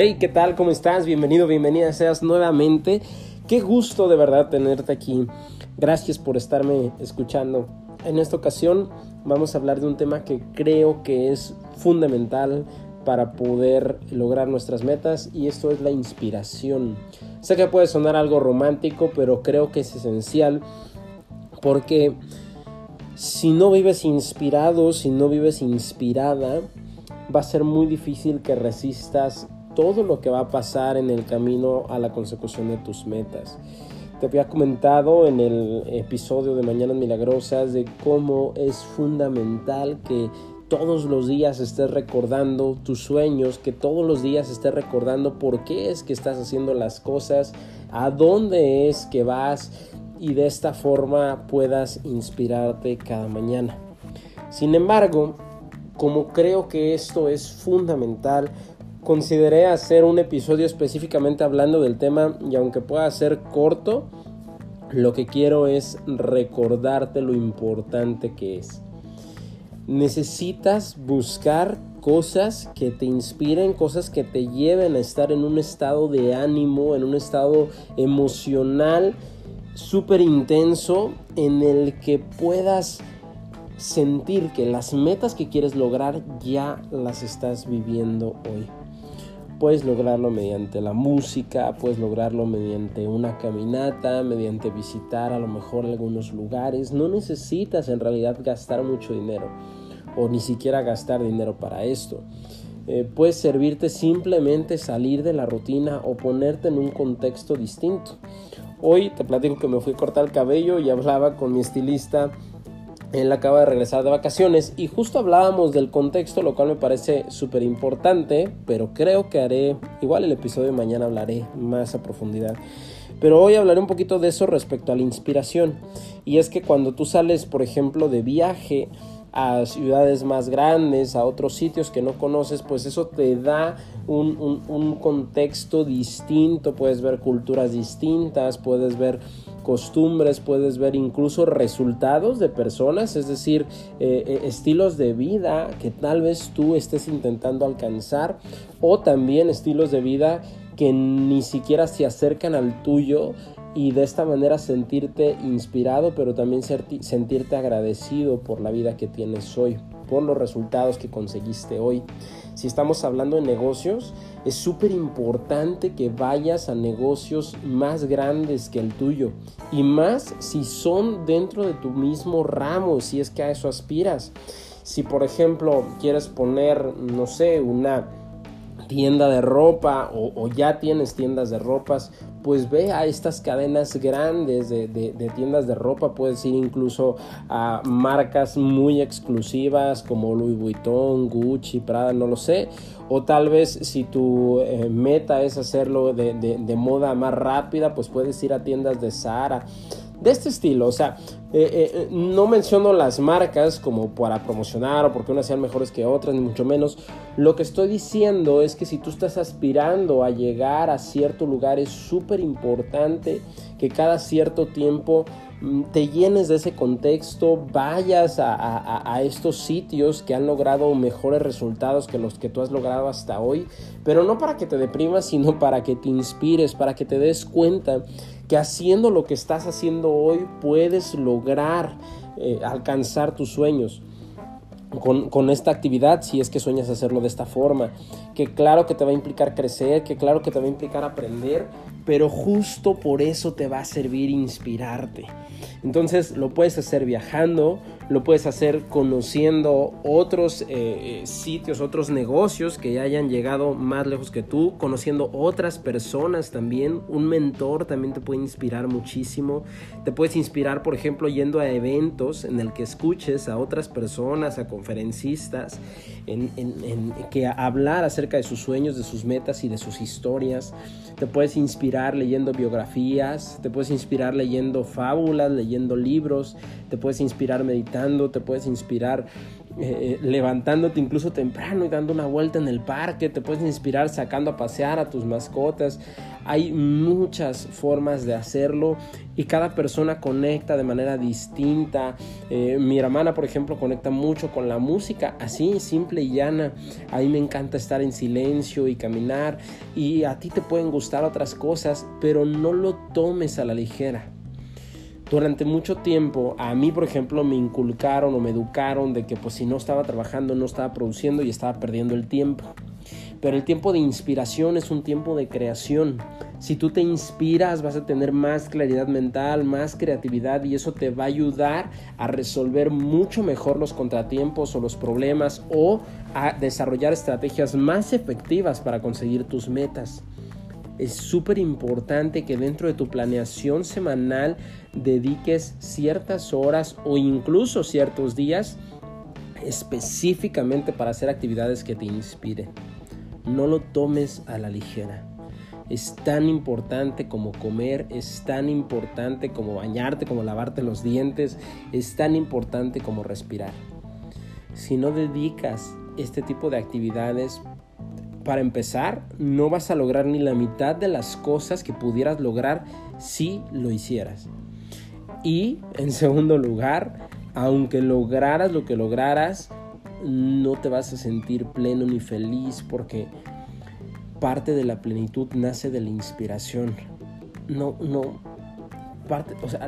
Hey, ¿qué tal? ¿Cómo estás? Bienvenido, bienvenida seas nuevamente. Qué gusto de verdad tenerte aquí. Gracias por estarme escuchando. En esta ocasión vamos a hablar de un tema que creo que es fundamental para poder lograr nuestras metas y esto es la inspiración. Sé que puede sonar algo romántico, pero creo que es esencial porque si no vives inspirado, si no vives inspirada, va a ser muy difícil que resistas todo lo que va a pasar en el camino a la consecución de tus metas. Te había comentado en el episodio de Mañanas Milagrosas de cómo es fundamental que todos los días estés recordando tus sueños, que todos los días estés recordando por qué es que estás haciendo las cosas, a dónde es que vas y de esta forma puedas inspirarte cada mañana. Sin embargo, como creo que esto es fundamental, consideré hacer un episodio específicamente hablando del tema y aunque pueda ser corto, lo que quiero es recordarte lo importante que es. Necesitas buscar cosas que te inspiren, cosas que te lleven a estar en un estado de ánimo, en un estado emocional súper intenso en el que puedas sentir que las metas que quieres lograr ya las estás viviendo hoy. Puedes lograrlo mediante la música, puedes lograrlo mediante una caminata, mediante visitar a lo mejor algunos lugares. No necesitas en realidad gastar mucho dinero o ni siquiera gastar dinero para esto. Eh, puede servirte simplemente salir de la rutina o ponerte en un contexto distinto. Hoy te platico que me fui a cortar el cabello y hablaba con mi estilista él acaba de regresar de vacaciones y justo hablábamos del contexto, lo cual me parece súper importante, pero creo que haré, igual el episodio de mañana hablaré más a profundidad. Pero hoy hablaré un poquito de eso respecto a la inspiración. Y es que cuando tú sales, por ejemplo, de viaje, a ciudades más grandes, a otros sitios que no conoces, pues eso te da un, un, contexto distinto, puedes ver culturas distintas, puedes ver costumbres, puedes ver incluso resultados de personas, es decir, eh, eh, estilos de vida que tal vez tú estés intentando alcanzar o también estilos de vida que ni siquiera se acercan al tuyo y de esta manera sentirte inspirado, pero también sentirte agradecido por la vida que tienes hoy, por los resultados que conseguiste hoy. Si estamos hablando de negocios, es súper importante que vayas a negocios más grandes que el tuyo y más si son dentro de tu mismo ramo, si es que a eso aspiras. Si por ejemplo quieres poner, no sé, una tienda de ropa o, ya tienes tiendas de ropas, pues ve a estas cadenas grandes de, de, tiendas de ropa, puedes ir incluso a marcas muy exclusivas como Louis Vuitton, Gucci, Prada, no lo sé, o tal vez si tu eh, meta es hacerlo de, de moda más rápida, pues puedes ir a tiendas de Zara de este estilo. O sea, eh, eh, no menciono las marcas como para promocionar o porque unas sean mejores que otras, ni mucho menos. Lo que estoy diciendo es que si tú estás aspirando a llegar a cierto lugar, es súper importante que cada cierto tiempo mm, te llenes de ese contexto, vayas a, a, estos sitios que han logrado mejores resultados que los que tú has logrado hasta hoy, pero no para que te deprimas, sino para que te inspires, para que te des cuenta que haciendo lo que estás haciendo hoy puedes lograr eh, alcanzar tus sueños. Con, esta actividad, si es que sueñas hacerlo de esta forma, que claro que te va a implicar crecer, que claro que te va a implicar aprender, pero justo por eso te va a servir inspirarte. Entonces lo puedes hacer viajando, lo puedes hacer conociendo otros eh, eh, sitios, otros negocios que hayan llegado más lejos que tú, conociendo otras personas también. Un mentor también te puede inspirar muchísimo. Te puedes inspirar, por ejemplo, yendo a eventos en el que escuches a otras personas, a conferencistas, en, que hablar acerca de sus sueños, de sus metas y de sus historias. Te puedes inspirar leyendo biografías, te puedes inspirar leyendo fábulas, leyendo libros, te puedes inspirar meditando, te puedes inspirar eh, levantándote incluso temprano y dando una vuelta en el parque, te puedes inspirar sacando a pasear a tus mascotas. Hay muchas formas de hacerlo y cada persona conecta de manera distinta. Eh, mi hermana, por ejemplo, conecta mucho con la música, así, simple y llana. A mí me encanta estar en silencio y caminar y a ti te pueden gustar otras cosas, pero no lo tomes a la ligera durante mucho tiempo a mí, por ejemplo, me inculcaron o me educaron de que pues si no estaba trabajando, no estaba produciendo y estaba perdiendo el tiempo. Pero el tiempo de inspiración es un tiempo de creación. Si tú te inspiras vas a tener más claridad mental, más creatividad y eso te va a ayudar a resolver mucho mejor los contratiempos o los problemas o a desarrollar estrategias más efectivas para conseguir tus metas es súper importante que dentro de tu planeación semanal dediques ciertas horas o incluso ciertos días específicamente para hacer actividades que te inspiren. No lo tomes a la ligera. Es tan importante como comer, es tan importante como bañarte, como lavarte los dientes, es tan importante como respirar. Si no dedicas este tipo de actividades para empezar, no vas a lograr ni la mitad de las cosas que pudieras lograr si lo hicieras. Y en segundo lugar, aunque lograras lo que lograras, no te vas a sentir pleno ni feliz porque parte de la plenitud nace de la inspiración. No, no. Parte, o sea,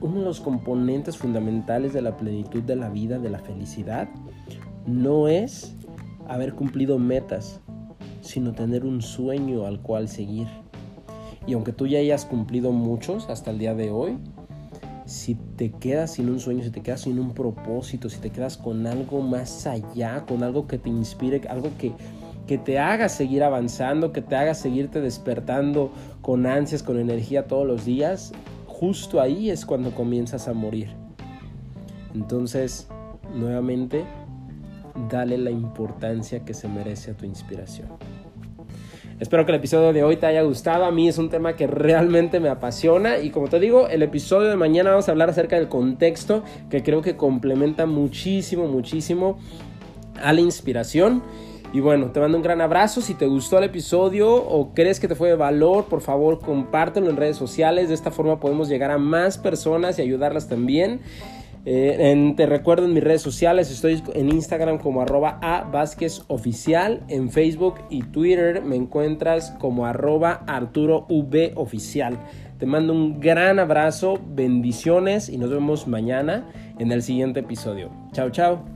uno de los componentes fundamentales de la plenitud de la vida, de la felicidad, no es haber cumplido metas, sino tener un sueño al cual seguir. Y aunque tú ya hayas cumplido muchos hasta el día de hoy, si te quedas sin un sueño, si te quedas sin un propósito, si te quedas con algo más allá, con algo que te inspire, algo que, que te haga seguir avanzando, que te haga seguirte despertando con ansias, con energía todos los días, justo ahí es cuando comienzas a morir. Entonces, nuevamente, dale la importancia que se merece a tu inspiración. Espero que el episodio de hoy te haya gustado. A mí es un tema que realmente me apasiona. Y como te digo, el episodio de mañana vamos a hablar acerca del contexto que creo que complementa muchísimo, muchísimo a la inspiración. Y bueno, te mando un gran abrazo. Si te gustó el episodio o crees que te fue de valor, por favor compártelo en redes sociales. De esta forma podemos llegar a más personas y ayudarlas también. Eh, te recuerdo en mis redes sociales, estoy en Instagram como arroba a Vázquez Oficial, en Facebook y Twitter me encuentras como arroba Arturo V Oficial. Te mando un gran abrazo, bendiciones y nos vemos mañana en el siguiente episodio. Chao, chao.